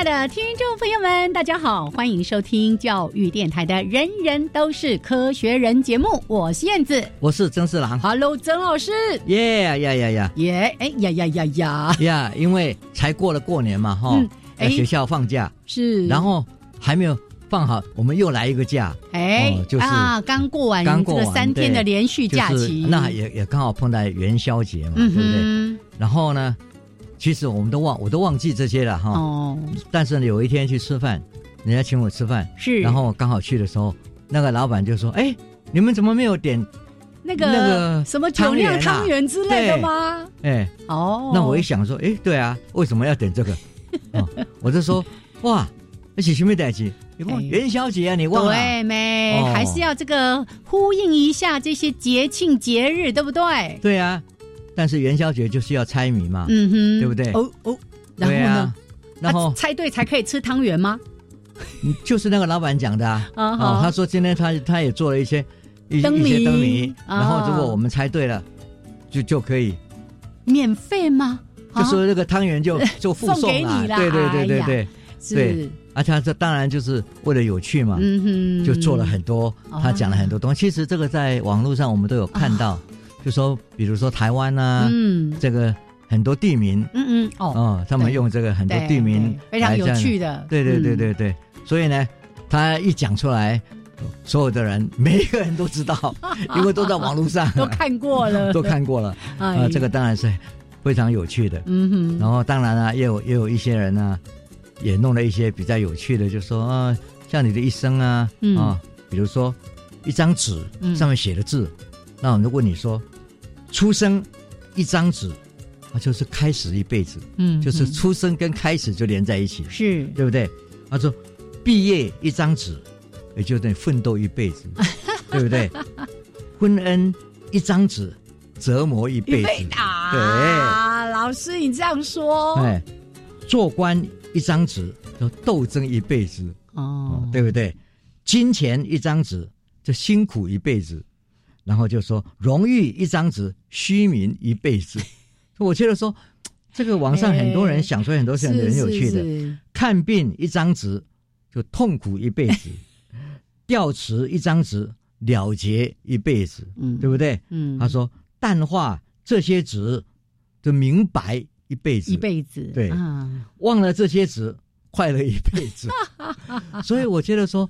爱的听众朋友们，大家好，欢迎收听教育电台的《人人都是科学人》节目，我是燕子，我是曾四郎。Hello，曾老师，耶呀呀呀。耶，哎呀呀呀呀，呀！因为才过了过年嘛，哈、嗯哎。学校放假，是，然后还没有放好，我们又来一个假，哎、哦就是啊，刚过完这刚过三天的对连续假就是期，那也也刚好碰在元宵节嘛，嗯对不对？哼，然后呢，其实我们都忘，我都忘记这些了哈。哦，但是呢，有一天去吃饭，人家请我吃饭，是，然后刚好去的时候，那个老板就说：“哎，你们怎么没有点？那个那个什么酒酿汤圆之类的吗？哎，哦，那我一想说，哎，对啊，为什么要点这个？哦，我就说，哇，而且什么代志？你哎看元宵节啊，你忘了？对没、哦还是要这个呼应一下这些节庆节日，对不对？对啊，但是元宵节就是要猜谜嘛，嗯哼，对不对？哦哦，然后呢？然后啊猜对才可以吃汤圆吗？嗯就是那个老板讲的啊，啊哦，他说今天他他也做了一些一些灯谜，啊。然后如果我们猜对了，就就可以，免费吗？就说这个汤圆就啊 就附送给送你啦对对对对对，而且这当然就是为了有趣嘛，嗯哼，就做了很多，他讲了很多东西。其实这个在网络上我们都有看到，就说比如说台湾啊，嗯。这个很多地名嗯嗯哦，哦，他们用这个很多地名非常有趣的，对对对嗯对。对，所以呢，他一讲出来，所有的人每一个人都知道，因为都在网络上。都看过了，都看过了。哎。啊，这个当然是非常有趣的。嗯哼，然后当然啊，也有也有一些人呢，也弄了一些比较有趣的，就说啊，像你的一生啊嗯。啊，比如说一张纸嗯。上面写的字，那我就问你说，出生一张纸，啊，就是开始一辈子，嗯就是嗯出生跟开始就连在一起，是对不对？他说毕业一张纸，也就等于奋斗一辈子，对不对？婚恩一张纸，折磨一辈子，啊，老师你这样说，哎，做官一张纸，就斗争一辈子，哦哦，，对不对？金钱一张纸，就辛苦一辈子，然后就说荣誉一张纸，虚名一辈子。我觉得说，这个网上很多人想出很多事很很有趣的。是看病一张纸，就痛苦一辈子；吊词一张纸，了结一辈子，嗯对不对？嗯他说淡化这些纸，就明白一辈子，一辈子，对啊，忘了这些纸，快乐一辈子。所以我觉得说，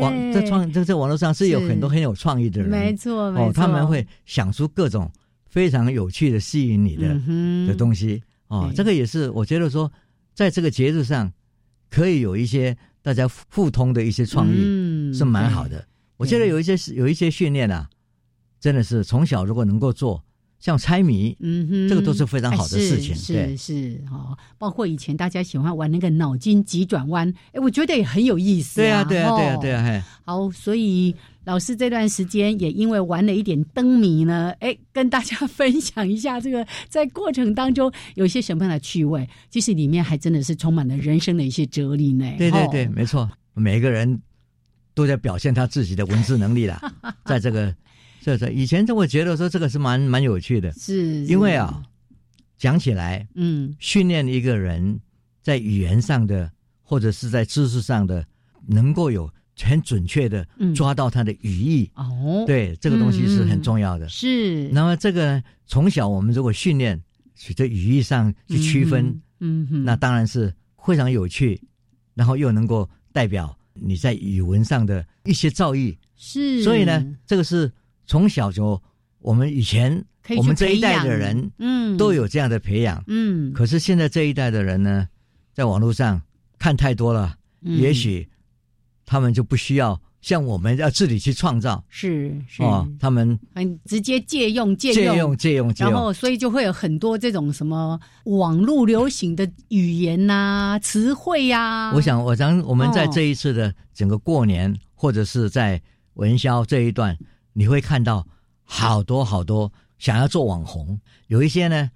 网哎在创在在网络上是有很多很有创意的人，没错，没错，哦，他们会想出各种非常有趣的、吸引你的、嗯的东西哦。这个也是我觉得说，在这个节日上，可以有一些大家互通的一些创意，嗯是蛮好的。我觉得有一些有一些训练啊，真的是从小如果能够做，像猜谜，嗯哼，这个都是非常好的哎事情是是是哦，包括以前大家喜欢玩那个脑筋急转弯，哎，我觉得也很有意思、对啊，对啊，对啊，哦。对啊，嘿，好，所以老师这段时间也因为玩了一点灯谜呢，哎，跟大家分享一下这个在过程当中有些什么样的趣味，其实里面还真的是充满了人生的一些哲理呢。哦对对对，没错，每个人都在表现他自己的文字能力了，在这个这这以前就会觉得说这个是蛮蛮有趣的，是因为啊，讲起来嗯。训练一个人在语言上的或者是在知识上的，能够有很准确的嗯。抓到他的语义，哦，，对这个东西是很重要的。是。那么这个从小我们如果训练，取在语义上去区分，嗯哼，那当然是非常有趣，然后又能够代表你在语文上的一些造诣。是，所以呢，这个是从小就我们以前以我们这一代的人嗯。都有这样的培养。嗯，可是现在这一代的人呢，在网络上看太多了，嗯。也许他们就不需要像我们要自己去创造。是是。哦，他们很直接借用借借用借用借用。然后，，所以就会有很多这种什么网络流行的语言呐、词汇呀、我想，我想我们在哦。这一次的整个过年，或者是在文宵这一段，你会看到好多好多想要做网红，有一些呢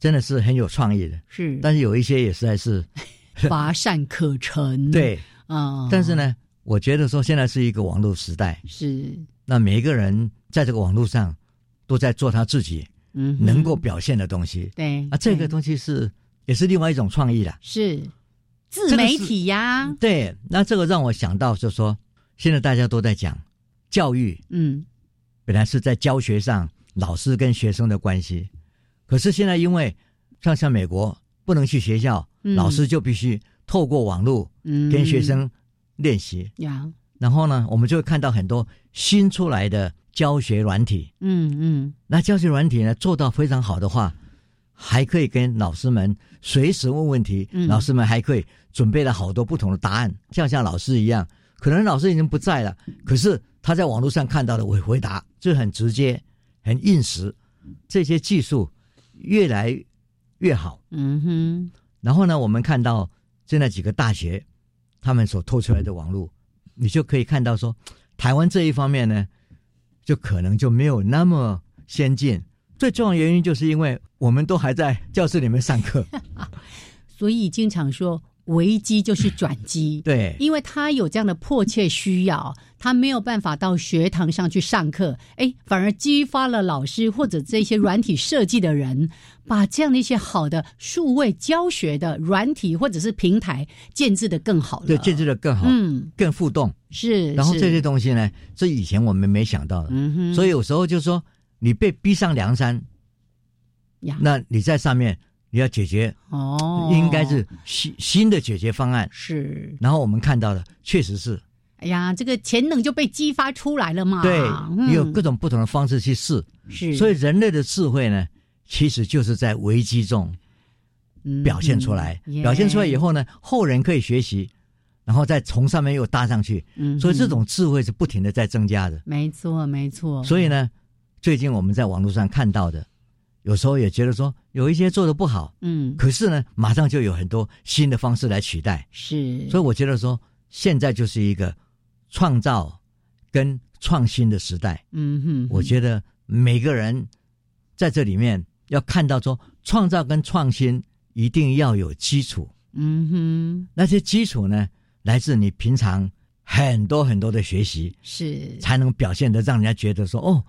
真的是很有创意的，是。但是有一些也实在是 乏善可陈。对。啊、但是呢，我觉得说现在是一个网络时代，是。那每一个人在这个网络上都在做他自己嗯能够表现的东西。对啊，这个东西是也是另外一种创意啦。是。自媒体呀、对，那这个让我想到，就是说现在大家都在讲教育，嗯。本来是在教学上老师跟学生的关系，可是现在因为像像美国不能去学校，嗯。老师就必须透过网络嗯，跟学生练习，呀，然后呢，我们就会看到很多新出来的教学软体。嗯嗯。那教学软体呢做到非常好的话，还可以跟老师们随时问问题，嗯。老师们还可以准备了好多不同的答案，像像老师一样，可能老师已经不在了，可是他在网络上看到的我回答就很直接、很应时，这些技术越来越好。嗯哼，然后呢，我们看到现在几个大学他们所透出来的网络，你就可以看到说，台湾这一方面呢，就可能就没有那么先进。最重要的原因就是因为我们都还在教室里面上课，所以经常说危机就是转机。对因为他有这样的迫切需要，他没有办法到学堂上去上课，哎，反而激发了老师或者这些软体设计的人，把这样的一些好的数位教学的软体或者是平台建制的更好了。对，建制的更好，嗯，更互动。是。然后这些，东西呢，这以前我们没想到的，嗯哼，所以有时候就是说，你被逼上梁山，呀，那你在上面你要解决，哦，应该是新新的解决方案。是。然后我们看到的确实是哎呀，这个潜能就被激发出来了嘛。对，嗯你有各种不同的方式去试，是，所以人类的智慧呢，其实就是在危机中表现出来。嗯表现出来以，后呢，后人可以学习，然后再从上面又搭上去，嗯所以这嗯种智慧是不停的在增加的。没错没错。所以呢，最近我们在网络上看到的，有时候也觉得说有一些做的不好，嗯，可是呢，马上就有很多新的方式来取代。是，所以我觉得说，现在就是一个创造跟创新的时代。嗯哼，我觉得每个人在这里面要看到说，创造跟创新一定要有基础。嗯哼，那些基础呢，来自你平常很多很多的学习，是才能表现得让人家觉得说，哦，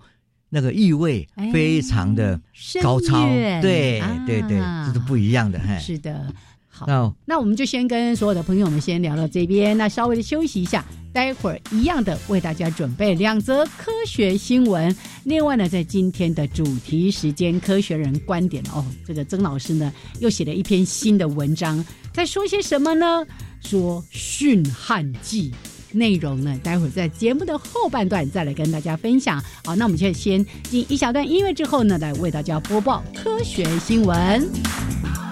那个意味非常的高超。对啊对对，这是不一样的。嘿，是的。好，那那我们就先跟所有的朋友们先聊到这边，那稍微的休息一下，待会儿一样的为大家准备两则科学新闻。另外呢，在今天的主题时间，科学人观点哦，这个曾老师呢又写了一篇新的文章，在说些什么呢？说训汉记。内容呢，待会儿在节目的后半段再来跟大家分享。好，那我们现在先进一小段音乐之后呢，来为大家播报科学新闻。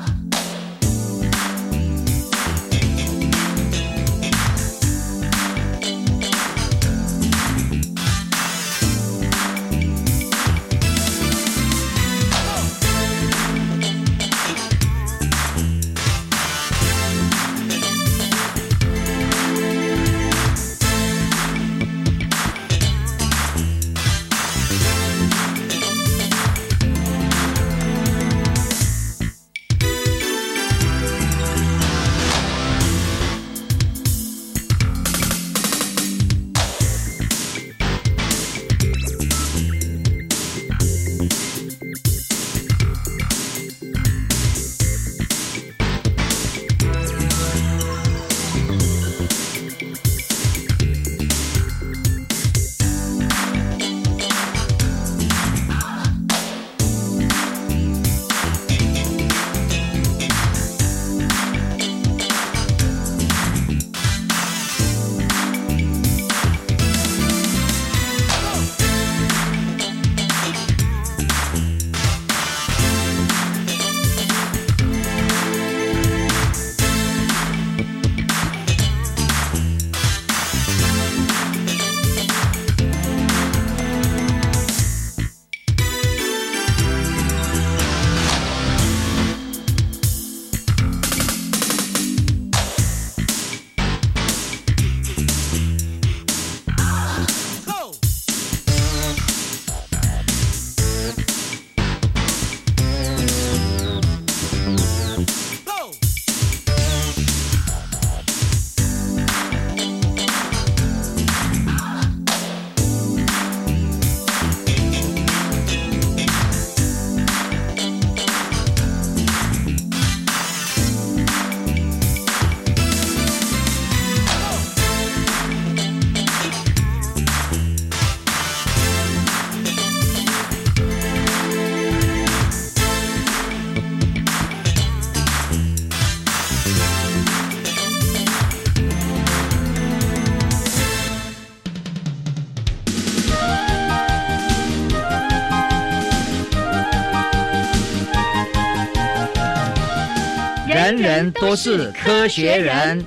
人人都是科学人。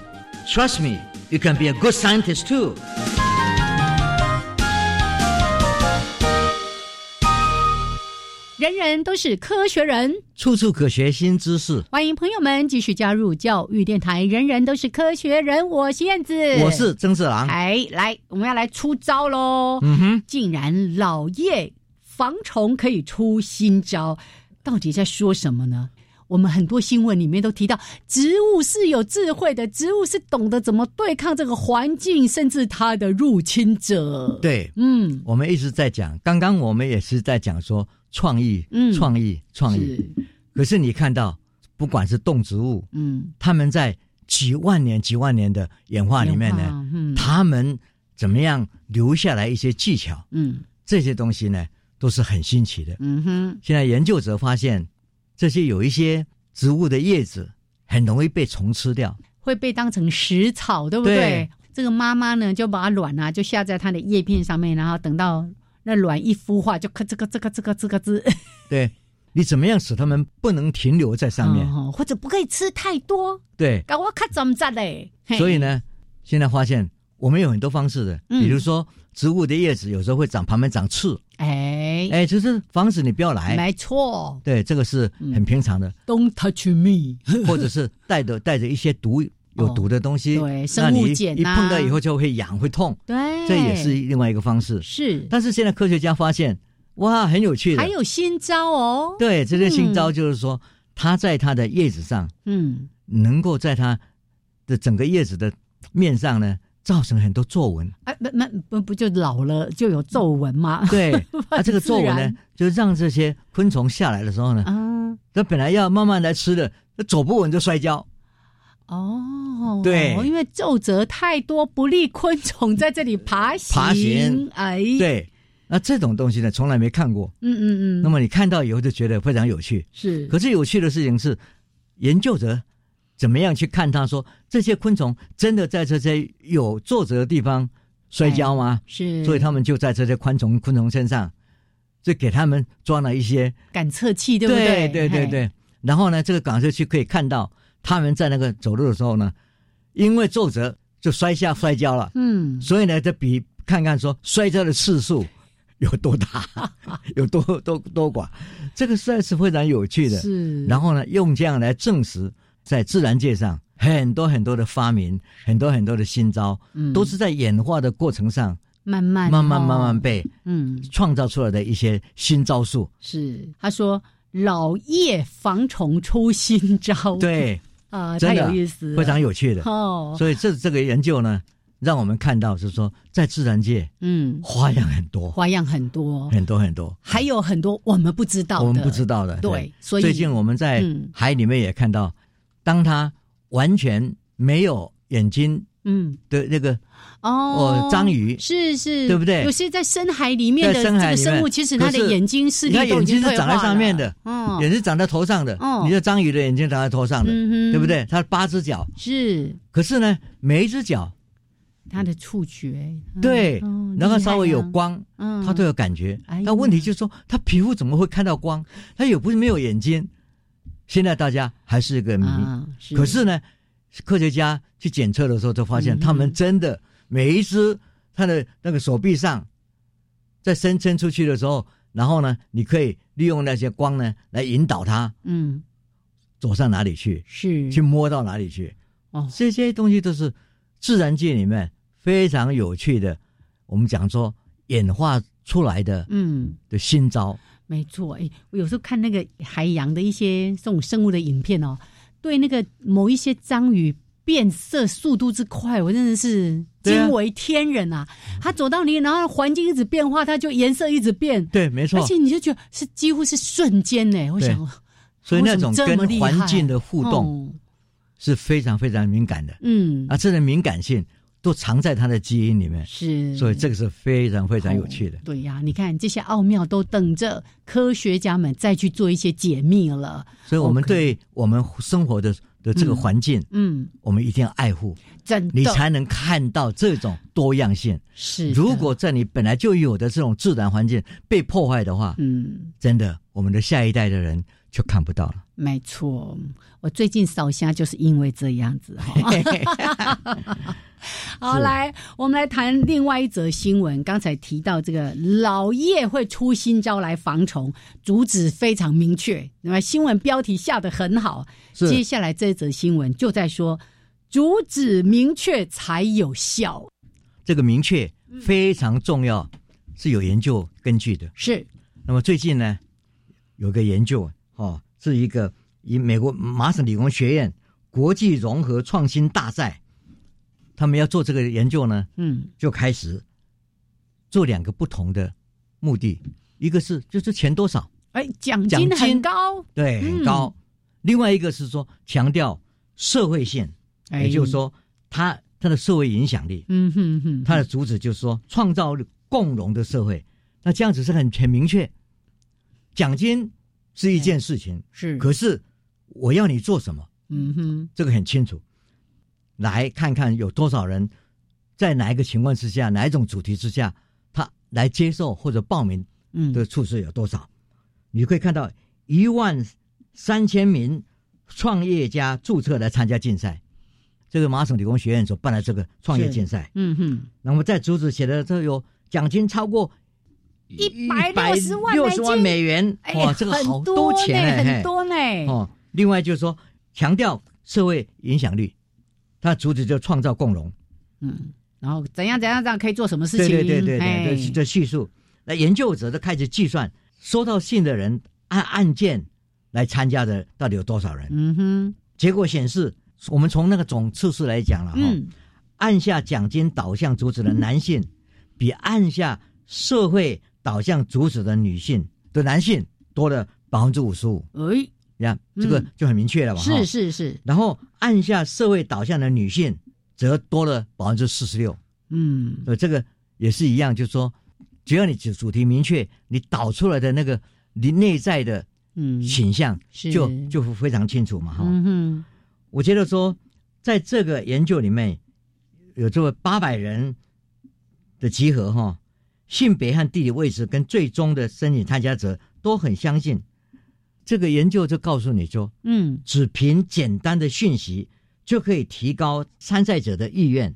Trust me, you can be a good scientist too. 人人都是科学人，处处可学新知识。欢迎朋友们继续加入教育电台。人人都是科学人，我是燕子，我是曾志郎。哎，来，我们要来出招喽！嗯哼，竟然老叶防虫可以出新招，到底在说什么呢？我们很多新闻里面都提到，植物是有智慧的，植物是懂得怎么对抗这个环境，甚至它的入侵者。，对，嗯，我们一直在讲，刚刚我们也是在讲说创意，嗯创意，创意。是，可是你看到，不管是动植物，嗯，他们在几万年、几万年的演化里面呢，呢，嗯，他们怎么样留下来一些技巧？嗯这些东西呢，都是很新奇的。嗯哼，现在研究者发现，这些有一些植物的叶子很容易被虫吃掉。会被当成食草，对不对？对这个妈妈呢，就把卵啊，就下在它的叶片上面，然后等到那卵一孵化，就咔这个这个这个这个滋对，你怎么样使它们不能停留在上面？哦或者不可以吃太多，对，搞我看怎么着嘞？所以，呢，现在发现我们有很多方式的，嗯。比如说植物的叶子有时候会长旁边长刺，哎，哎，就是防止你不要来。没错。对，这个是很平常的，，Don't touch me，或者是带着带着一些毒有毒的东西，哦对那生物你一碰到以后就会痒会痛，对，这也是另外一个方式。是，但是现在科学家发现，哇，很有趣的，还有新招哦，对这些新招，就是说，它在它的叶子上，嗯，能够在它的整个叶子的面上呢，造成很多皱纹。哎，那那不不就老了就有皱纹吗？对，啊，这个皱纹呢，就让这些昆虫下来的时候呢，啊，它本来要慢慢来吃的，那走不稳就摔跤。哦，对因为皱褶太多，不利昆虫在这里爬行。爬行哎，，对，那这种东西呢，从来没看过。嗯嗯嗯，那么你看到以后就觉得非常有趣。是，可是有趣的事情是，研究者怎么样去看它说这些昆虫真的在这些有皱褶的地方摔跤吗？是，所以他们就在这些昆虫昆虫身上，就给他们装了一些，感测器，对不对对对对对。然后呢，这个感测器可以看到他们在那个走路的时候呢，因为皱褶就摔下摔跤了，嗯，所以呢，这比看看说摔跤的次数有多大，有多多多寡，这个实在是非常有趣的。是，然后呢，用这样来证实，在自然界上很多很多的发明，很多很多的新招，嗯。都是在演化的过程上，慢慢慢慢哦慢慢被嗯，创造出来的一些新招数。是，他说老叶防虫出新招，对，啊，太真的有意思，非常有趣的。哦，所以这这个研究呢，让我们看到是说，在自然界嗯，花样很多，花样很多，很多很多，还有很多我们不知道的，我们不知道的。对。所以最近我们在嗯。海里面也看到，当他完全没有眼睛嗯，的那个哦哦，章鱼，是是，对不对？有些在深海里面的这个生物，其实它的眼睛视力你看眼都已经退睛是长在上面的，嗯，眼睛长在头上的，哦。你的章鱼的眼睛长在头上的，嗯对不？对？它八只脚，是。可是呢，每一只脚它的触觉，嗯。对哦然后稍微有，光，嗯，它都有感觉。哎。但问题就是说，它皮肤怎么会看到光？它也不是没有眼睛。现在大家还是个谜。啊，可是呢，科学家去检测的时候，就发现他们真的每一只它的那个手臂上，在伸伸出去的时候，然后呢，你可以利用那些光呢来引导它嗯走上哪里去，是去摸到哪里去。哦这些东西都是自然界里面非常有趣的，我们讲说演化出来的嗯。的新招。没错，哎，我有时候看那个海洋的一些这种生物的影片哦，对那个某一些章鱼变色速度之快，我真的是惊为天人啊！它走到你，然后环境一直变化，它就颜色一直变，对，没错而。且你就觉得是几乎是瞬间呢。我想，所以那种跟环境的互动哦是非常非常敏感的，嗯，啊，这种敏感性都藏在他的基因里面，是，所以这个是非常非常有趣的哦。对呀、你看这些奥妙都等着科学家们再去做一些解密了。所以我们对我们生活的的这个环境，嗯，我们一定要爱护，真的，你才能看到这种多样性。是，如果在你本来就有的这种自然环境被破坏的话，嗯，真的我们的下一代的人就看不到了。没错，我最近烧虾就是因为这样子哈。好，来，我们来谈另外一则新闻。刚才提到这个老叶会出新招来防虫，主旨非常明确。那么新闻标题下得很好，接下来这则新闻就在说，主旨明确才有效。这个明确非常重要，是有研究根据的。是，那么最近呢，有个研究哦，是一个以美国麻省理工学院国际融合创新大赛，他们要做这个研究呢，嗯。就开始做两个不同的目的，一个是就是钱多少，哎，奖奖金金很高，对，嗯很高；另外一个是说强调社会性，哎。也就是，说他他的社会影响力，嗯哼哼，他的主旨就是说创造共荣的社会。那这样子是很很明确，奖金是一件事情，是，可是我要你做什么，嗯哼，这个很清楚。来看看有多少人在哪一个情况之下，哪一种主题之下，他来接受或者报名嗯，的处是有多少？你可以看到一万三千名创业家注册来参加竞赛，这个麻省理工学院所办的这个创业竞赛。嗯哼，那么在主旨写的这有奖金超过160万六十万美元，哎，哇，这个好很多钱很多呢，哦。另外就是说，强调社会影响力，它的主旨就创造共荣。嗯，然后怎样怎样这样可以做什么事情？对对对对对，这这叙述，那研究者都开始计算收到信的人按案件来参加的到底有多少人。嗯哼，结果显示，我们从那个总次数来讲了哈，嗯，按下奖金导向主旨的男性，比按下社会导向主旨的女性的男性多了百分之五十五。哎，呀，这个嗯就很明确了吧？哈是。是是，然后按下社会导向的女性，则多了百分之四十六。嗯，呃，这个也是一样，就是说，只要你主主题明确，你导出来的那个你内在的嗯，倾向就就就非常清楚嘛，哈、嗯哼，我觉得说，在这个研究里面，有这么八百人的集合哈，性别和地理位置跟最终的申请参加者都很相近。这个研究就告诉你说，嗯，只凭简单的讯息就可以提高参赛者的意愿，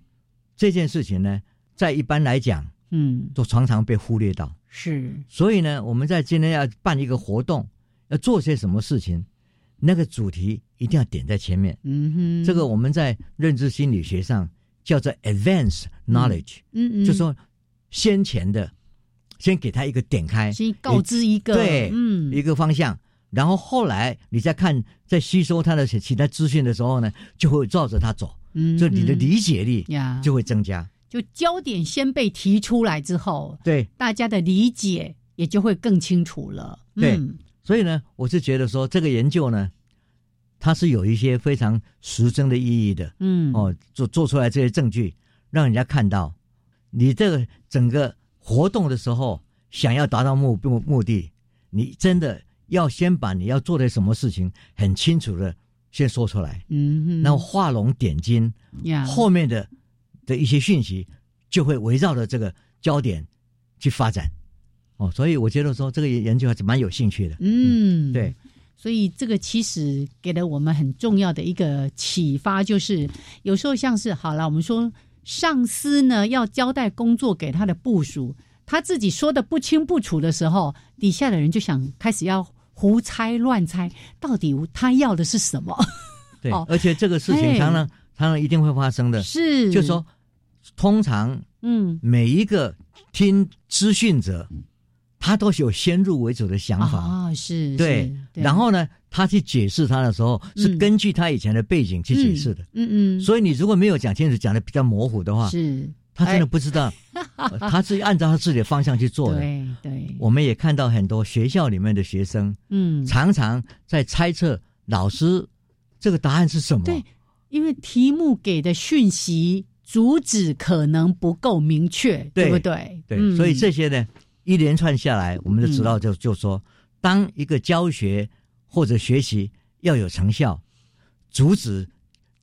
这件事情呢，在一般来讲，嗯，都常常被忽略到。是，所以呢，我们在今天要办一个活动，要做些什么事情，那个主题一定要点在前面。嗯哼，这个我们在认知心理学上叫做 advanced knowledge，、嗯嗯，就说先前的，先给他一个点开，先告知一个，对嗯，一个方向，然后后来你再看，在吸收他的其他资讯的时候呢，就会照着他走，嗯就你的理解力呀，就会增加。就焦点先被提出来之后，对，大家的理解也就会更清楚了。对嗯所以呢，我是觉得说这个研究呢，它是有一些非常实证的意义的。嗯，哦，做做出来这些证据，让人家看到你这个整个活动的时候，想要达到目目目的，你真的要先把你要做的什么事情很清楚的先说出来，嗯哼，然后画龙点睛，后面的的一些讯息就会围绕着这个焦点去发展。哦，所以我觉得说这个研究还是蛮有兴趣的。嗯，对，所以这个其实给了我们很重要的一个启发，就是有时候像是好了，我们说上司呢要交代工作给他的部署，他自己说的不清不楚的时候，底下的人就想开始要胡猜乱猜，到底他要的是什么？对，哦而且这个事情嘿常常常常一定会发生的，是，就说通常嗯，每一个听资讯者，他都是有先入为主的想法，啊，是，对是，然后呢，他去解释他的时候是嗯根据他以前的背景去解释的。嗯嗯，所以你如果没有讲清楚，讲的比较模糊的话，是，他真的不知道，呃 他是按照他自己的方向去做的。对对，我们也看到很多学校里面的学生嗯，常常在猜测老师这个答案是什么。对，因为题目给的讯息主旨可能不够明确，对不对？对，嗯。所以这些呢，一连串下来，我们就知道就就说，当一个教学或者学习要有成效，主旨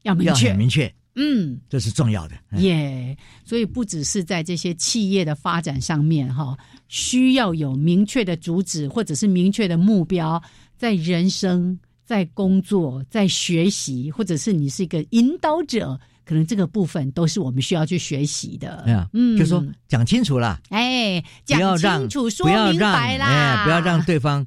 要要明确，明确，嗯，这是重要的。哎耶所以不只是在这些企业的发展上面哈，需要有明确的主旨或者是明确的目标，在人生、在工作、在学习，或者是你是一个引导者，可能这个部分都是我们需要去学习的。嗯就说讲清楚了，哎，讲清楚，说明白啦，哎，不要让对方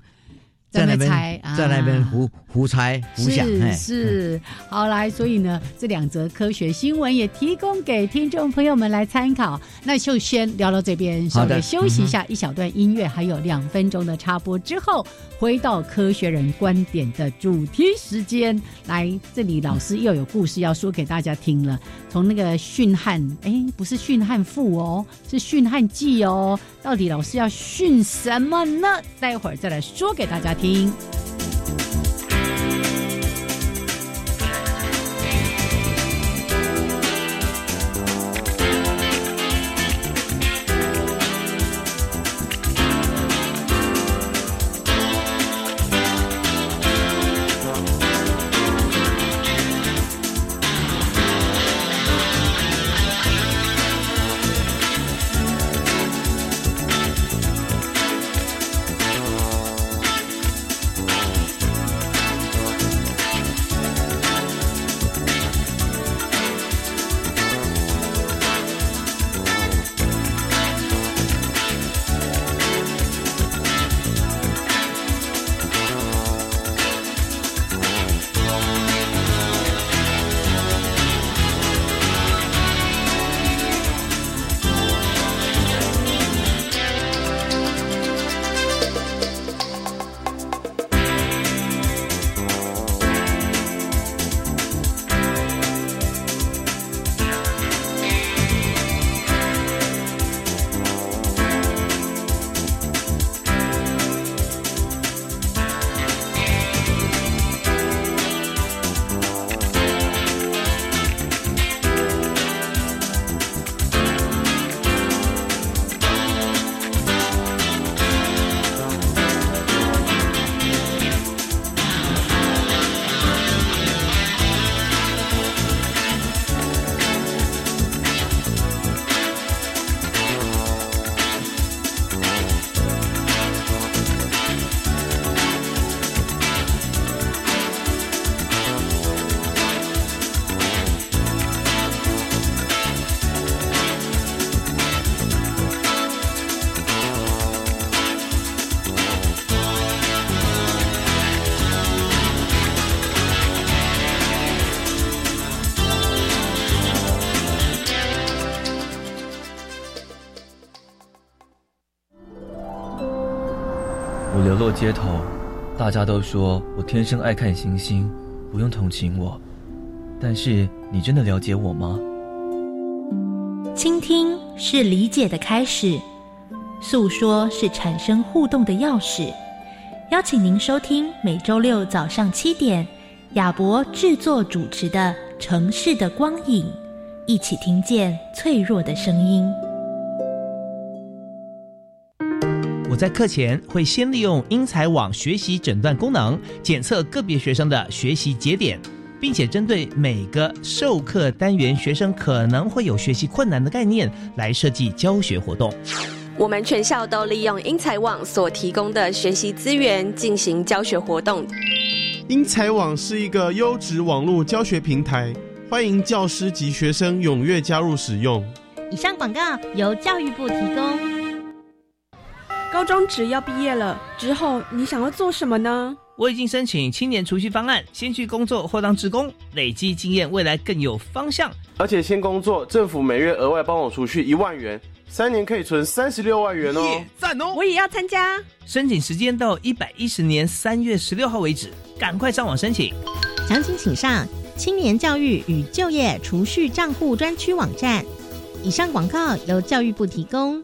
在那边在那边猜在那边啊胡胡猜胡想。哎是是，好来，所以呢，这两则科学新闻也提供给听众朋友们来参考。那就先聊到这边，稍微休息一下，一小段音乐，还有两分钟的插播之后，回到科学人观点的主题时间。来，这里老师又有故事要说给大家听了。从那个训汉，哎，不是训汉赋哦，是训汉记哦。到底老师要训什么呢？待会儿再来说给大家听。落街头，大家都说我天生爱看星星，不用同情我。但是你真的了解我吗？倾听是理解的开始，诉说是产生互动的钥匙。邀请您收听每周六早上七点，亚博制作主持的《城市的光影》，一起听见脆弱的声音。在课前会先利用英才网学习诊断功能，检测个别学生的学习节点，并且针对每个授课单元学生可能会有学习困难的概念来设计教学活动。我们全校都利用英才网所提供的学习资源进行教学活动。英才网是一个优质网络教学平台，欢迎教师及学生踊跃加入使用。以上广告由教育部提供。高中职要毕业了之后，你想要做什么呢？我已经申请青年储蓄方案，先去工作或当职工，累积经验，未来更有方向。而且先工作，政府每月额外帮我储蓄一万元，三年可以存三十六万元哦耶，赞哦！我也要参加。申请时间到一百一十年三月十六号为止，赶快上网申请。详情请上青年教育与就业储蓄账户专区网站。以上广告由教育部提供。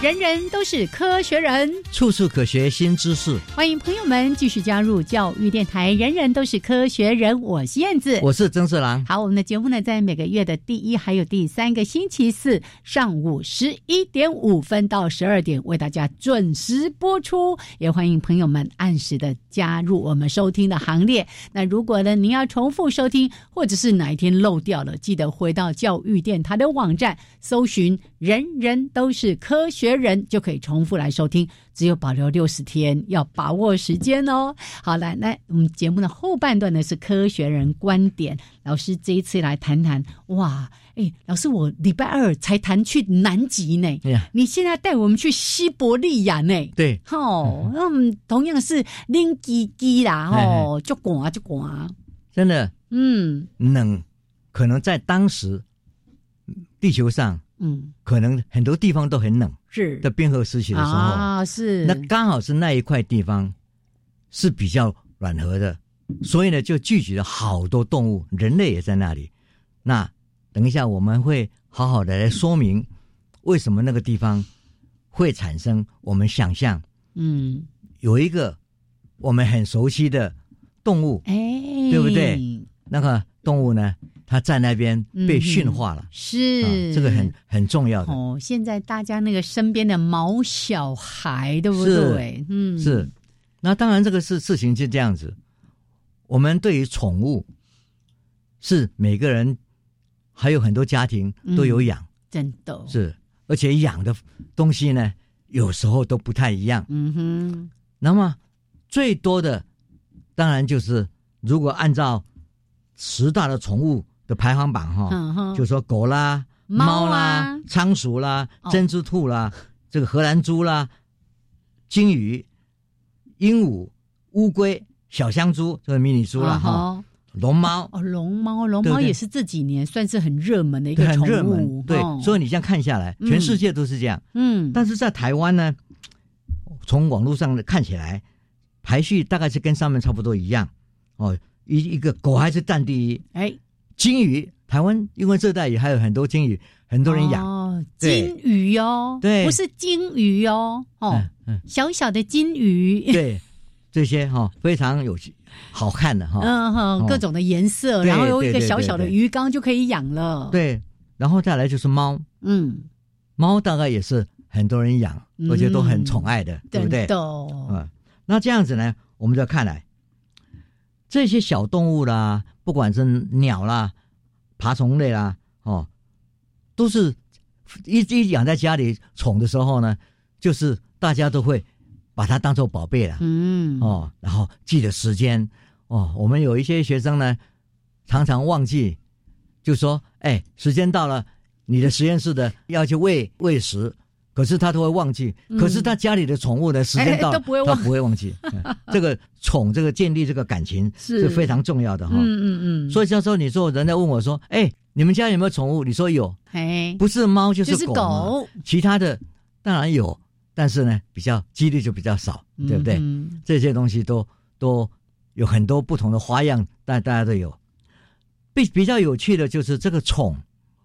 人人都是科学人，处处可学新知识。欢迎朋友们继续加入教育电台。人人都是科学人，我是燕子，我是曾四郎。好，我们的节目呢，在每个月的第一还有第三个星期四上午十一点五分到十二点为大家准时播出。也欢迎朋友们按时的加入我们收听的行列。那如果呢，您要重复收听，或者是哪一天漏掉了，记得回到教育电台的网站，搜寻“人人都是科学”。学人就可以重复来收听，只有保留六十天，要把握时间哦。好了，那我们节目的后半段呢是科学人观点。老师这一次来谈谈，哇，哎，老师，我礼拜二才谈去南极呢，你现在带我们去西伯利亚呢？对，哦，嗯，同样是拎叽叽啦，哦，就刮就刮，真的，嗯，冷，可能在当时地球上。嗯，可能很多地方都很冷，是在冰河时期的时候啊，是那刚好是那一块地方是比较暖和的，所以呢就聚集了好多动物，人类也在那里。那等一下我们会好好的来说明为什么那个地方会产生我们想象，嗯，有一个我们很熟悉的动物，哎，对不对？那个动物呢？他在那边被驯化了，是这个很很重要的哦。现在大家那个身边的毛小孩，对不对？嗯，是。那当然，这个事事情就这样子。我们对于宠物，是每个人还有很多家庭都有养，真的是。而且养的东西呢，有时候都不太一样。嗯哼。那么最多的，当然就是如果按照十大的宠物。的排行榜哈，就说狗啦、猫啦、仓鼠啦、珍珠兔啦、这个荷兰猪啦、金鱼、鹦鹉、乌龟、小香猪，这个迷你猪了哈，龙猫。哦，龙猫，龙猫也是这几年算是很热门的一个宠物，对，所以你这样看下来，全世界都是这样，嗯，但是在台湾呢，从网络上看起来排序大概是跟上面差不多一样。哦，一一个狗还是占第一，哎。金鱼，台湾因为热带鱼还有很多金鱼，很多人养。哦，金鱼哟，对，不是金鱼哟，哦，小小的金鱼。对，这些哈非常有好看的哈，嗯哼，各种的颜色，然后有一个小小的鱼缸就可以养了。对，然后再来就是猫，嗯，猫大概也是很多人养，而且都很宠爱的，对不对？嗯，那这样子呢，我们就看来这些小动物啦。不管是鸟啦、爬虫类啦，哦，都是一一养在家里宠的时候呢，就是大家都会把它当做宝贝了，嗯，哦，然后记得时间，哦，我们有一些学生呢，常常忘记，就说，哎，时间到了，你的实验室的要去喂喂食。可是他都会忘记，可是他家里的宠物的时间到，他不会忘记。这个宠，这个建立这个感情是非常重要的哈。嗯嗯嗯。所以这时候，你说人家问我说：“哎，你们家有没有宠物？”你说有，哎，不是猫就是狗，其他的当然有，但是呢，比较几率就比较少，对不对？这些东西都都有很多不同的花样，但大家都有。比比较有趣的就是这个宠，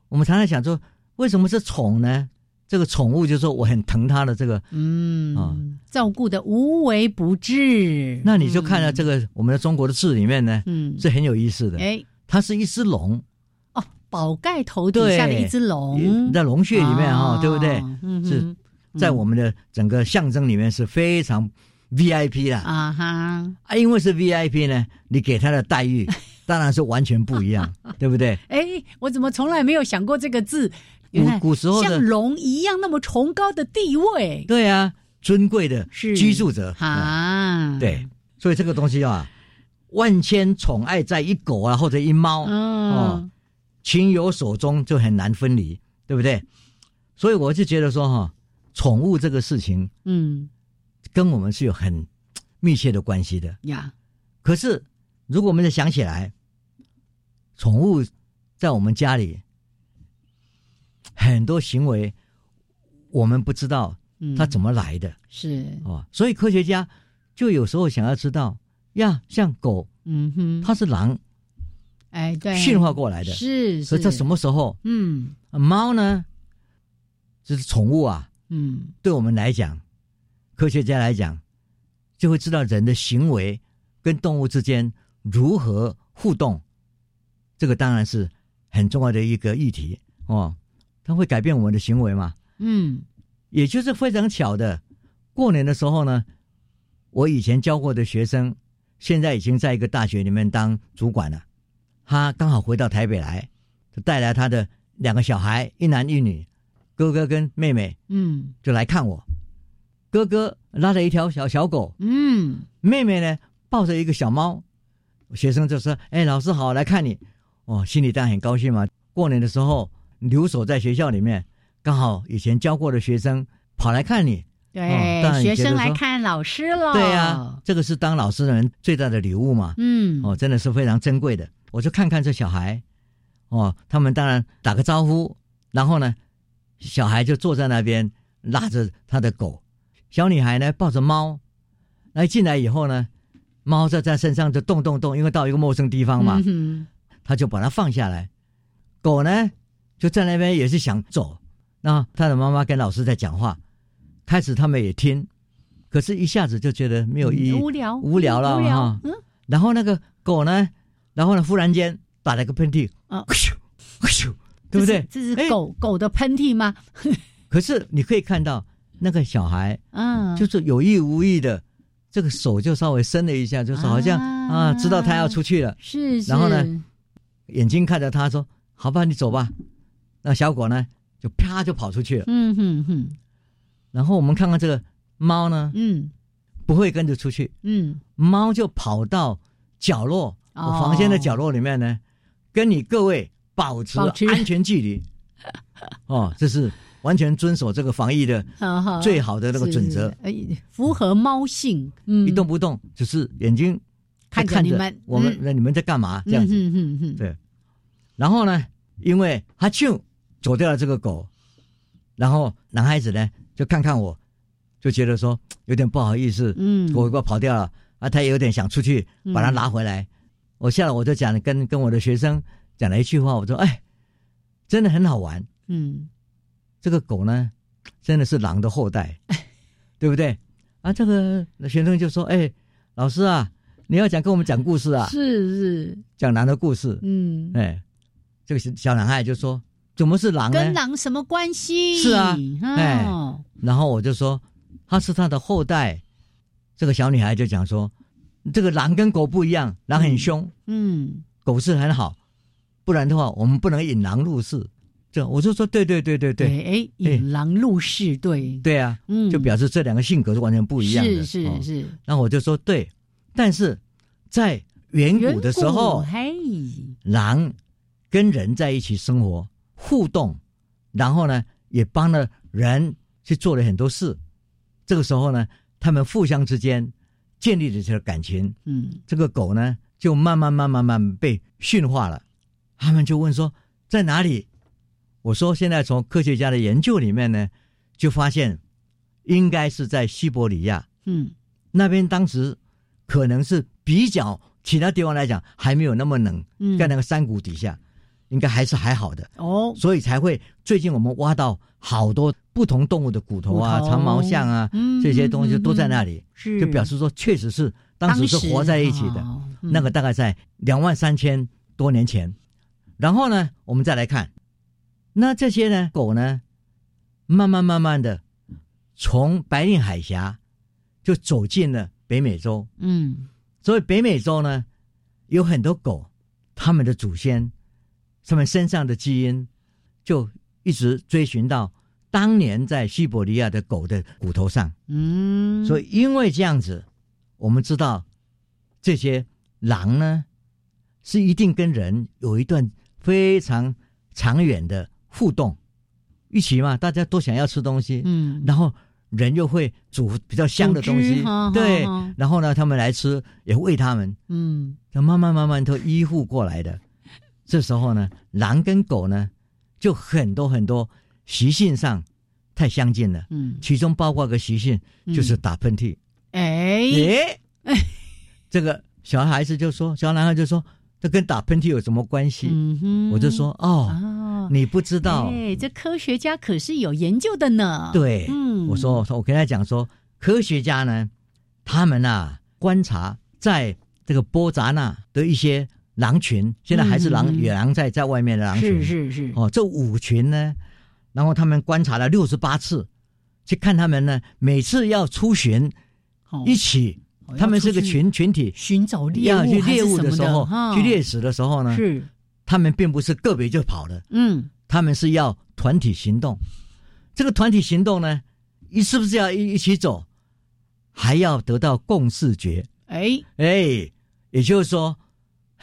我们常常想说，为什么是宠呢？这个宠物就是说我很疼它的这个，嗯啊，照顾的无微不至。那你就看到这个我们的中国的字里面呢，嗯，是很有意思的。哎，它是一只龙哦，宝盖头底下的一只龙，在龙穴里面哈，对不对？嗯，是在我们的整个象征里面是非常 V I P 的啊哈啊，因为是 V I P 呢，你给他的待遇 当然是完全不一样，对不对？哎，我怎么从来没有想过这个字？古古时候像龙一样那么崇高的地位，对啊，尊贵的居住者。啊，对，所以这个东西啊，万千宠爱在一狗啊或者一猫。哦，情有所钟就很难分离，对不对？所以我就觉得说哈，宠物这个事情，嗯，跟我们是有很密切的关系的。呀。可是如果我们再想起来，宠物在我们家里很多行为，我们不知道它怎么来的，是。哦，所以科学家就有时候想要知道呀，像狗，嗯哼，它是狼，哎，对，驯化过来的，是，所以它什么时候？嗯，猫呢，就是宠物啊，嗯，对我们来讲，科学家来讲，就会知道人的行为跟动物之间如何互动，这个当然是很重要的一个议题哦，它会改变我们的行为嘛，嗯，也就是非常巧的，过年的时候呢，我以前教过的学生，现在已经在一个大学里面当主管了。他刚好回到台北来，就带来他的两个小孩，一男一女，哥哥跟妹妹，嗯，就来看我。哥哥拉着一条小小狗，嗯，妹妹呢抱着一个小猫。学生就说：“哎，老师好，来看你。”哦，心里当然很高兴嘛。过年的时候留守在学校里面，刚好以前教过的学生跑来看你，对，学生来看老师了。对呀，这个是当老师的人最大的礼物嘛。嗯，哦，真的是非常珍贵的。我就看看这小孩，哦，他们当然打个招呼，然后呢，小孩就坐在那边拉着他的狗，小女孩呢抱着猫，来进来以后呢，猫在在身上就动动动，因为到一个陌生地方嘛，嗯、他就把它放下来，狗呢就在那边也是想走，那他的妈妈跟老师在讲话，开始他们也听，可是一下子就觉得没有意义，无聊无聊了哈，嗯，然后那个狗呢。然后呢？忽然间打了个喷嚏，啊，咻咻，对不对？这是狗狗的喷嚏吗？可是你可以看到那个小孩，嗯，就是有意无意的，这个手就稍微伸了一下，就是好像啊，知道他要出去了。是，然后呢，眼睛看着他说：“好吧，你走吧。”那小狗呢，就啪就跑出去了。嗯哼哼。然后我们看看这个猫呢，嗯，不会跟着出去。嗯，猫就跑到角落。我房间的角落里面呢，跟你各位保持安全距离。哦，这是完全遵守这个防疫的最好的那个准则，符合猫性。嗯，一动不动，只是眼睛看着你们，我们那你们在干嘛？这样子，对。然后呢，因为他就走掉了这个狗，然后男孩子呢就看看我，就觉得说有点不好意思，嗯，狗狗跑掉了啊，他也有点想出去把它拿回来。我下来我就讲跟跟我的学生讲了一句话，我说：“哎，真的很好玩。”嗯，这个狗呢，真的是狼的后代，对不对？啊，这个学生就说：“哎，老师啊，你要讲跟我们讲故事啊？”是是，讲狼的故事。嗯，哎，这个小男孩就说：“怎么是狼呢？跟狼什么关系？”是啊，哎，然后我就说：“他是他的后代。”这个小女孩就讲说。这个狼跟狗不一样，狼很凶，嗯，狗是很好，不然的话，我们不能引狼入室。这我就说，对对对对对，哎，引狼入室，对，对啊，嗯，就表示这两个性格是完全不一样的，是是是。然后我就说，对，但是在远古的时候，嘿，狼跟人在一起生活互动，然后呢，也帮了人去做了很多事。这个时候呢，他们互相之间。建立了这个感情，嗯，这个狗呢，就慢慢、慢慢、慢慢被驯化了。他们就问说，在哪里？我说，现在从科学家的研究里面呢，就发现应该是在西伯利亚，嗯，那边当时可能是比较其他地方来讲还没有那么冷，嗯，在那个山谷底下，应该还是还好的哦，所以才会最近我们挖到好多。不同动物的骨头啊，长毛象啊，这些东西都在那里，就表示说确实是当时是活在一起的。那个大概在两万三千多年前。然后呢，我们再来看，那这些呢狗呢，慢慢慢慢的从白令海峡就走进了北美洲。嗯，所以北美洲呢有很多狗，他们的祖先，他们身上的基因就一直追寻到。当年在西伯利亚的狗的骨头上，嗯，所以因为这样子，我们知道这些狼呢是一定跟人有一段非常长远的互动，一起嘛，大家都想要吃东西，嗯，然后人又会煮比较香的东西，对，然后呢，他们来吃也喂他们，嗯，慢慢慢慢都依附过来的，这时候呢，狼跟狗呢，就很多很多习性上太相近了。嗯，其中包括个习性就是打喷嚏。哎耶，这个小孩子就说，小男孩就说，这跟打喷嚏有什么关系？嗯哼，我就说，哦，哦，你不知道。哎，这科学家可是有研究的呢。对，嗯，我说，我说，我跟他讲说，科学家呢，他们啊，观察在这个波扎那的一些狼群，现在还是狼、嗯野狼在在外面的狼群，是是是，哦，这五群呢，然后他们观察了六十八次，去看他们呢，每次要出巡，哦。一起，哦他们是个群群体，寻找猎要去物还是猎物的时候，哈。去猎食的时候呢，是，他们并不是个别就跑了，嗯，他们是要团体行动。这个团体行动呢，一是不是要一一起走，还要得到共视觉？哎，哎，也就是说，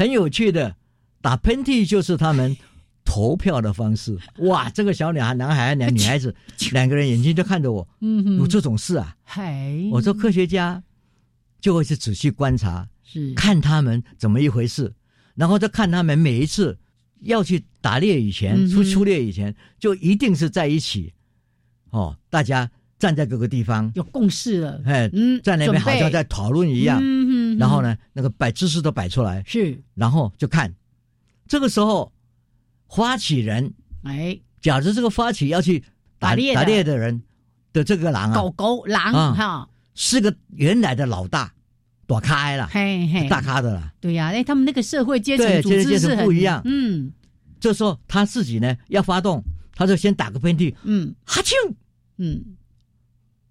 很有趣的，打喷嚏就是他们投票的方式。哇，这个小女孩、男孩、两 女孩子两个人眼睛就看着我，嗯哼，有这种事啊？嗨，我说科学家就会去仔细观察，是。看他们怎么一回事，然后再看他们每一次要去打猎以前，出出猎以前，就一定是在一起，哦，大家站在各个地方，有共识了，哎，嗯，在那边好像在讨论一样，然后呢，那个摆姿势都摆出来，是，然后就看，这个时候发起人，哎，假如这个发起要去打打猎打猎的人的这个狼啊，狗狗狼啊哈，是个原来的老大，躲开了，嘿嘿，大咖的了。对呀，哎，他们那个社会阶层对组织是不一样。嗯。这时候他自己呢要发动，他就先打个喷嚏，嗯。哈啾，嗯，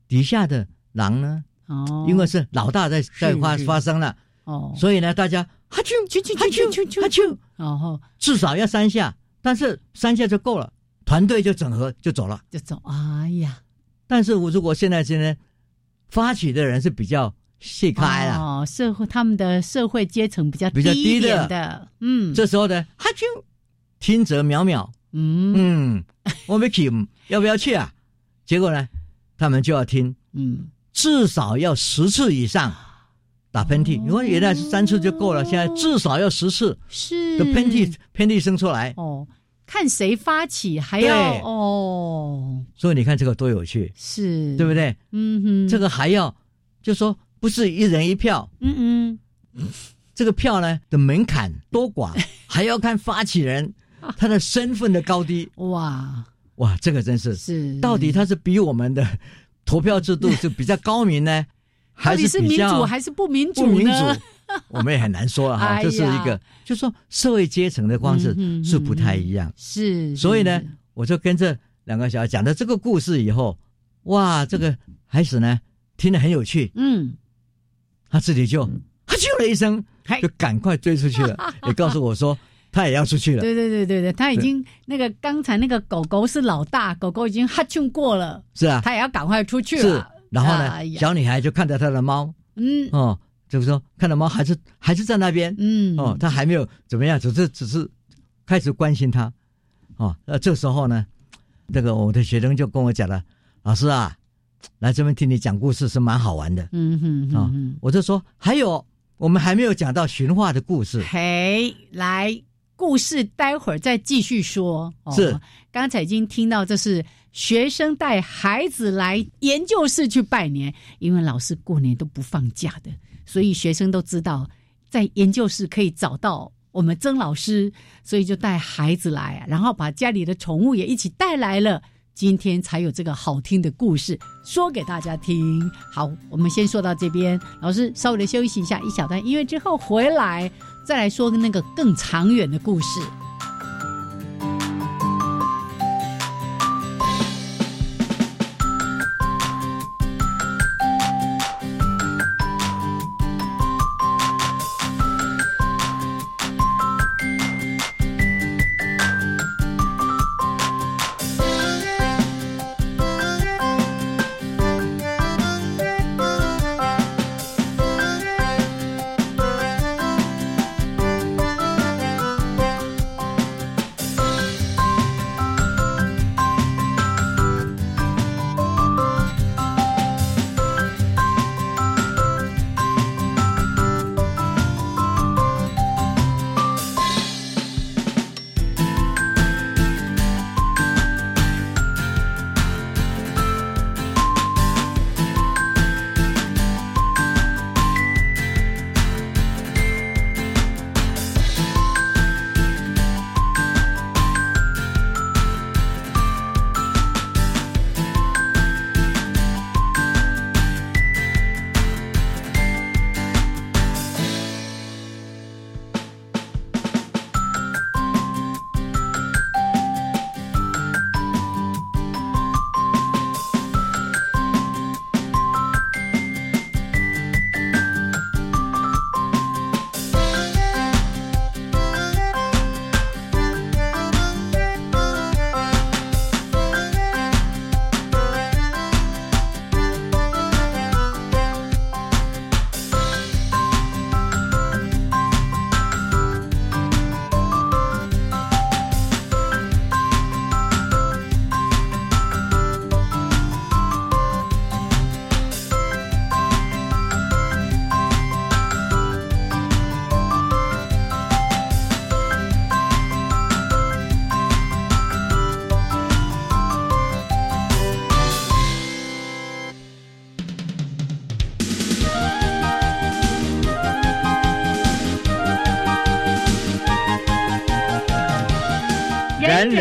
底下的狼呢，哦，因为是老大在在发发生了，哦，所以呢大家哈啾啾啾哈啾啾啾。哈啾，然后至少要三下，但是三下就够了，团队就整合就走了。就走，哎呀，但是我如果现在现在发起的人是比较细开了，哦，社会他们的社会阶层比较比较低的。的，嗯，这时候呢哈啾，听者渺渺，嗯。嗯，我们去要不要去啊？结果呢，他们就要听，嗯，至少要十次以上打喷嚏。因为原来是三次就够了，现在至少要十次是的喷嚏喷嚏声出来。哦，看谁发起还要哦，所以你看这个多有趣，是对不？对？嗯哼，这个还要就说不是一人一票，嗯嗯，这个票呢的门槛多寡，还要看发起人他的身份的高低。哇，哇，这个真是是到底他是比我们的投票制度是比较高明呢，还底是民主还是不民主不民呢？主？我们也很难说了哈，哎这是一个，就说社会阶层的方式嗯哼是不太一样。是，所以呢，我就跟这两个小孩讲了这个故事以后，哇，这个孩子呢听得很有趣，嗯，他自己就哈啾了一声，嗨就赶快追出去了，也告诉我说他也要出去了。对对对对对，他已经那个刚才那个狗狗是老大，狗狗已经哈啾过了，是啊，他也要赶快出去了。是。。然后呢，哎小女孩就看着她的猫，嗯。哦，就是说看到猫还是还是在那边，嗯，哦，他还没有怎么样，只是只是开始关心他，哦，那这时候呢，那个我的学生就跟我讲了，老师啊，来这边听你讲故事是蛮好玩的，嗯哼啊、我就说还有我们还没有讲到驯化的故事，嘿，来，故事待会儿再继续说。哦是，刚才已经听到，这是学生带孩子来研究室去拜年，因为老师过年都不放假的，所以学生都知道在研究室可以找到我们曾老师，所以就带孩子来，然后把家里的宠物也一起带来了。今天才有这个好听的故事说给大家听。好，我们先说到这边，老师稍微的休息一下，一小段音乐之后回来再来说那个更长远的故事。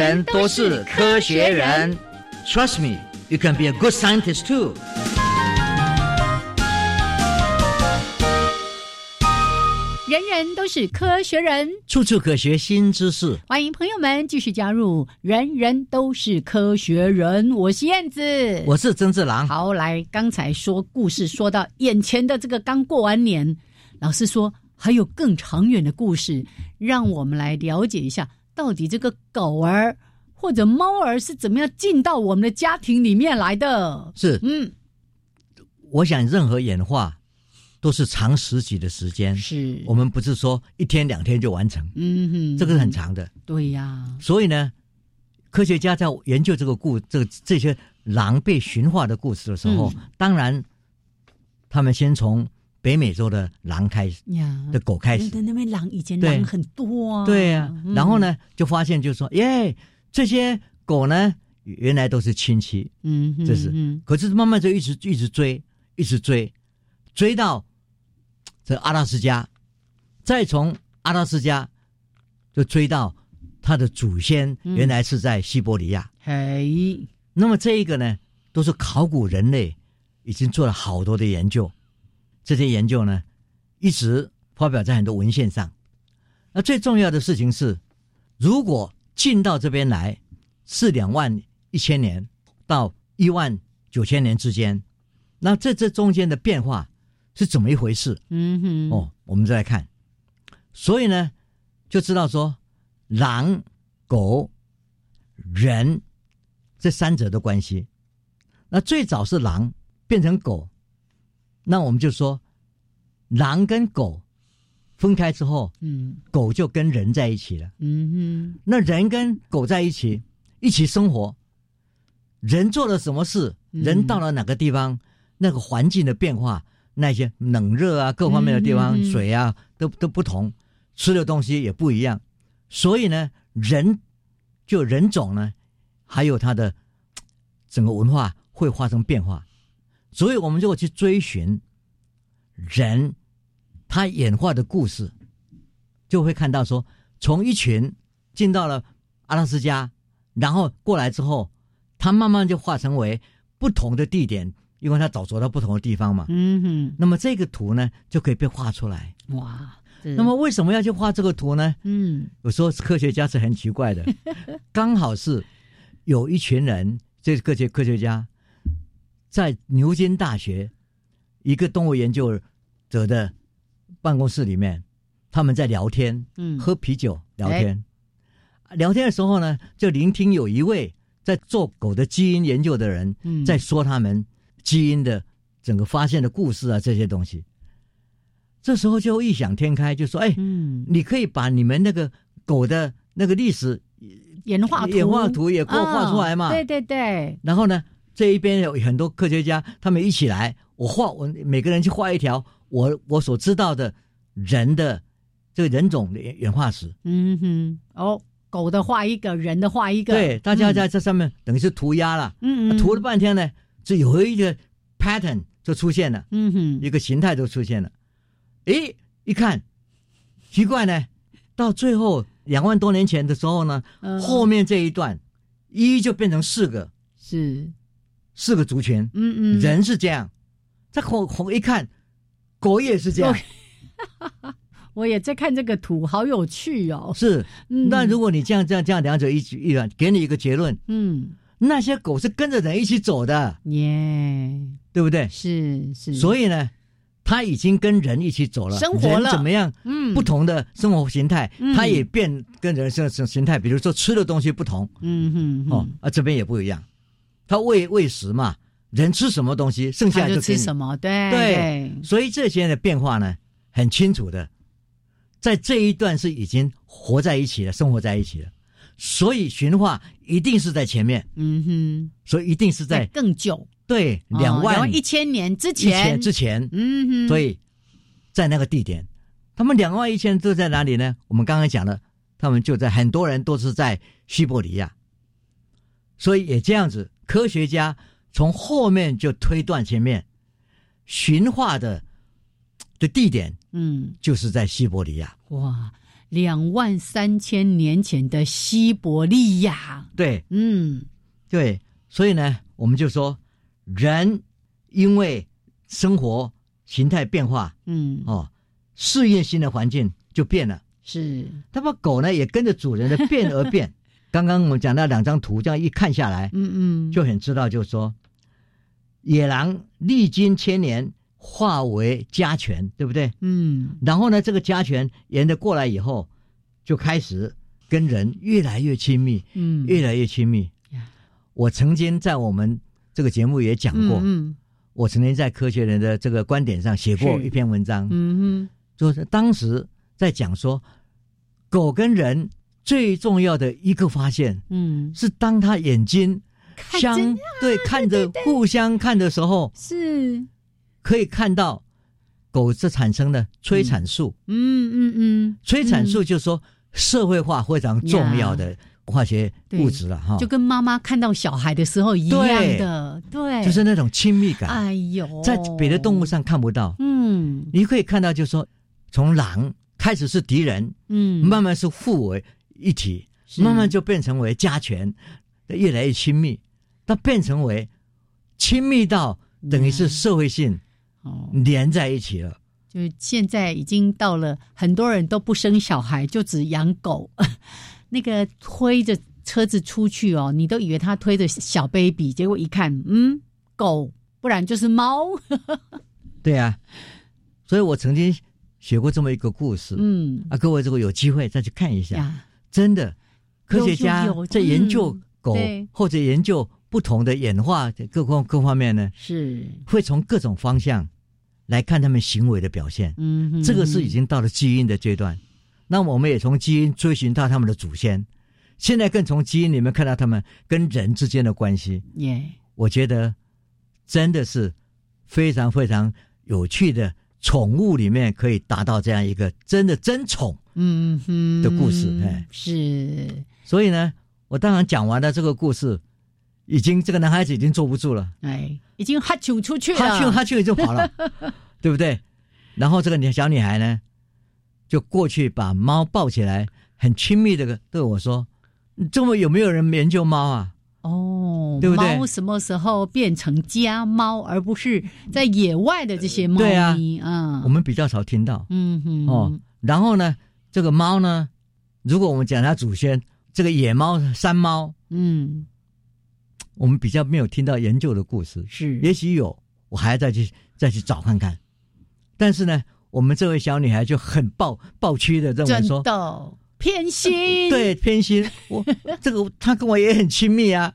人人都是科学人。Trust me, you can be a good scientist too. 人人都是科学人，处处可学新知识。欢迎朋友们继续加入“人人都是科学人”。我是燕子，我是曾志郎。好，来，刚才说故事说到眼前的这个刚过完年，老师说还有更长远的故事，让我们来了解一下，到底这个狗儿或者猫儿是怎么样进到我们的家庭里面来的。是，嗯，我想任何演化。都是长时期的时间，是我们不是说一天两天就完成，嗯哼，这个是很长的，对呀。所以呢，科学家在研究这个故这个这些狼被驯化的故事的时候，当然他们先从北美洲的狼开始呀。的狗开始，那边狼以前狼很多啊，对呀，然后呢就发现就是说，耶，这些狗呢原来都是亲戚，嗯，这是，可是慢慢就一直一直追，一直追，追到。这阿拉斯加，再从阿拉斯加就追到他的祖先，原来是在西伯利亚。嘿，那么这一个呢，都是考古人类已经做了好多的研究，这些研究呢，一直发表在很多文献上。那最重要的事情是，如果进到这边来是两万一千年到一万九千年之间，那这这中间的变化。是怎么一回事？嗯哼，哦，我们再来看，所以呢，就知道说，狼、狗、人这三者的关系。那最早是狼变成狗，那我们就说，狼跟狗分开之后，嗯，狗就跟人在一起了。嗯哼，那人跟狗在一起，一起生活，人做了什么事？人到了哪个地方，那个环境的变化。那些冷热啊，各方面的地方，水啊，都都不同，吃的东西也不一样，所以呢，人就人种呢，还有它的整个文化会发生变化，所以我们就会去追寻人他演化的故事，就会看到说，从一群进到了阿拉斯加，然后过来之后，他慢慢就化成为不同的地点。因为他早走到不同的地方嘛，嗯哼，那么这个图呢就可以被画出来。哇，那么为什么要去画这个图呢？嗯，有时候科学家是很奇怪的，刚好是有一群人，这科学科学家在牛津大学一个动物研究者的办公室里面，他们在聊天，嗯，喝啤酒聊天，聊天的时候呢，就聆听有一位在做狗的基因研究的人在说他们。基因的整个发现的故事啊，这些东西，这时候就异想天开，就说：“哎，嗯，你可以把你们那个狗的那个历史演化图、演化图也给我画出来嘛？”对对对。然后呢，这一边有很多科学家，他们一起来，我画我每个人去画一条我我所知道的人的这个人种的演化史。嗯哼，哦，狗的画一个人的画一个，对，大家在这上面等于是涂鸦了。嗯嗯，涂了半天呢。这有一个 pattern 就出现了，嗯哼，一个形态就出现了。诶，一看奇怪呢，到最后两万多年前的时候呢，后面这一段一就变成四个，是四个族群。嗯嗯，人是这样，再红红一看，狗也是这样。我也在看这个图，好有趣哦。是，那如果你这样这样这样两者一起一转，给你一个结论，嗯。那些狗是跟着人一起走的，耶，对不对？是是。所以呢，它已经跟人一起走了，生活了怎么样？嗯，不同的生活形态，它也变跟人生生形态，比如说吃的东西不同，嗯哼，哦啊，这边也不一样。它喂喂食嘛，人吃什么东西，剩下就吃什么，对对。所以这些的变化呢，很清楚的，在这一段是已经活在一起了，生活在一起了。所以驯化一定是在前面，嗯哼，所以一定是在更久，对，两万一千年之前。之前，嗯哼，所以在那个地点，他们两万一千都在哪里呢？我们刚刚讲了，他们就在很多人都是在西伯利亚，所以也这样子，科学家从后面就推断前面驯化的的地点，嗯，就是在西伯利亚。哇！两万三千年前的西伯利亚。对，嗯，对，所以呢，我们就说人因为生活形态变化，嗯，哦，适应新的环境就变了。是，那么狗呢也跟着主人的变而变。刚刚我们讲那两张图，这样一看下来，嗯嗯，就很知道，就是说，野狼历经千年化为家犬，对不对？嗯，然后呢，这个家犬沿着过来以后，就开始跟人越来越亲密，嗯，越来越亲密。我曾经在我们这个节目也讲过，嗯，我曾经在科学人的这个观点上写过一篇文章，嗯哼，就是当时在讲说，狗跟人最重要的一个发现，嗯，是当他眼睛相对看着互相看的时候，是。可以看到狗是产生的催产素，嗯嗯嗯，催产素就是说社会化非常重要的化学物质了哈，就跟妈妈看到小孩的时候一样的，对，就是那种亲密感。哎呦，在别的动物上看不到，嗯，你可以看到，就是说从狼开始是敌人，嗯，慢慢是互为一体，慢慢就变成为家权，越来越亲密，到变成为亲密到等于是社会性哦连在一起了。就是现在已经到了，很多人都不生小孩，就只养狗。那个推着车子出去哦，你都以为他推着小 baby，结果一看，嗯，狗，不然就是猫。对啊，所以我曾经写过这么一个故事。嗯，啊，各位如果有机会再去看一下，呀真的，科学家在研究嗯狗对或者研究不同的演化各方各方面呢，是，会从各种方向来看他们行为的表现。嗯哼，这个是已经到了基因的阶段。那我们也从基因追寻到他们的祖先，现在更从基因里面看到他们跟人之间的关系。耶，我觉得真的是非常非常有趣的。宠物里面可以达到这样一个真的真宠嗯哼的故事，哎，是，所以呢，我当然讲完了这个故事，已经这个男孩子已经坐不住了，哎，已经哈啾出去了，哈啾哈啾就跑了，对不对？然后这个女小女孩呢，就过去把猫抱起来，很亲密的对我说：“这么有没有人研究猫啊？”哦，对不对猫什么时候变成家猫，而不是在野外的这些猫对啊咪啊？我们比较少听到。嗯哼，哦，然后呢，这个猫呢，如果我们讲它祖先，这个野猫、山猫，嗯，我们比较没有听到研究的故事。是，也许有，我还要再去再去找看看。但是呢，我们这位小女孩就很抱抱屈的认为真说，的偏心，对偏心，我这个她跟我也很亲密啊，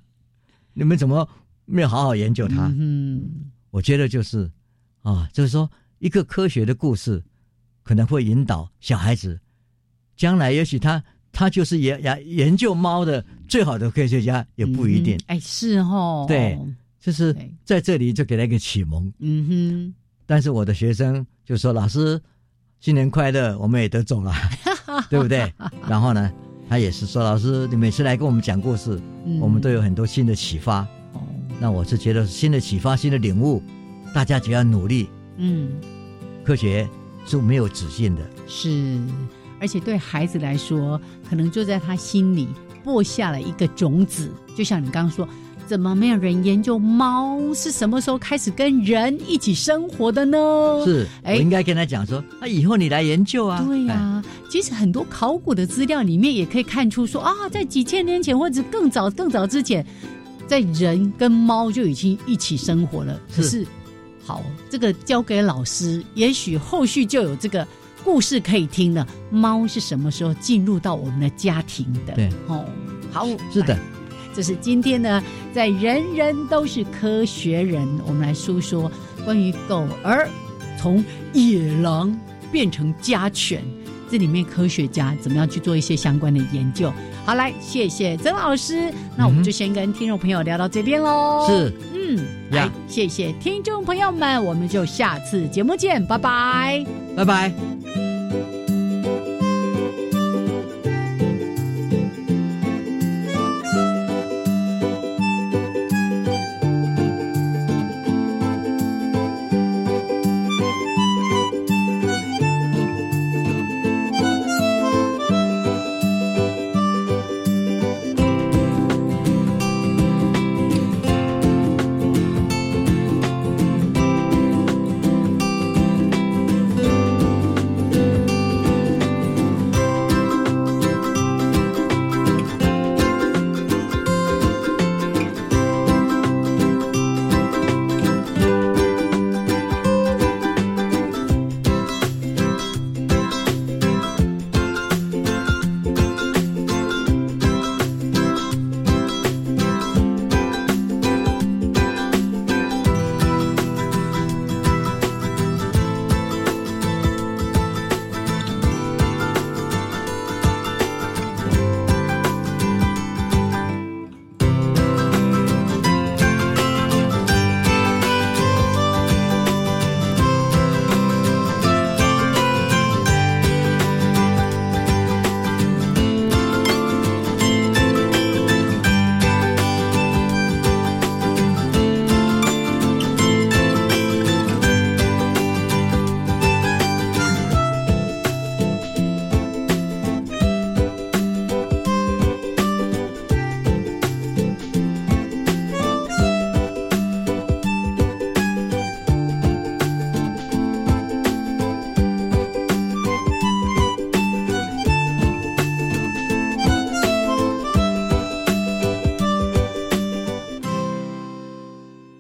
你们怎么没有好好研究它？嗯，我觉得就是啊，就是说一个科学的故事，可能会引导小孩子，将来也许他他就是研研研究猫的最好的科学家，也不一定。嗯哎，是哦，对，就是在这里就给他一个启蒙。嗯哼，但是我的学生就说：“老师，新年快乐，我们也得走了，对不对？”然后呢，他也是说：“老师，你每次来跟我们讲故事，嗯我们都有很多新的启发。”哦，那我是觉得新的启发、新的领悟，大家只要努力，嗯，科学是没有止境的。是，而且对孩子来说，可能就在他心里播下了一个种子，就像你刚刚说。怎么没有人研究猫是什么时候开始跟人一起生活的呢？是，哎我应该跟他讲说，那、以后你来研究啊。对呀、其实很多考古的资料里面也可以看出说啊，在几千年前或者更早更早之前，在人跟猫就已经一起生活了。可是，好，这个交给老师，也许后续就有这个故事可以听了。猫是什么时候进入到我们的家庭的？对，哦，好，是的。这是今天呢，在人人都是科学人，我们来说说关于狗儿从野狼变成家犬，这里面科学家怎么样去做一些相关的研究。好，来，谢谢曾老师，那我们就先跟听众朋友聊到这边喽。是，嗯，来，谢谢听众朋友们，我们就下次节目见，拜拜，拜拜。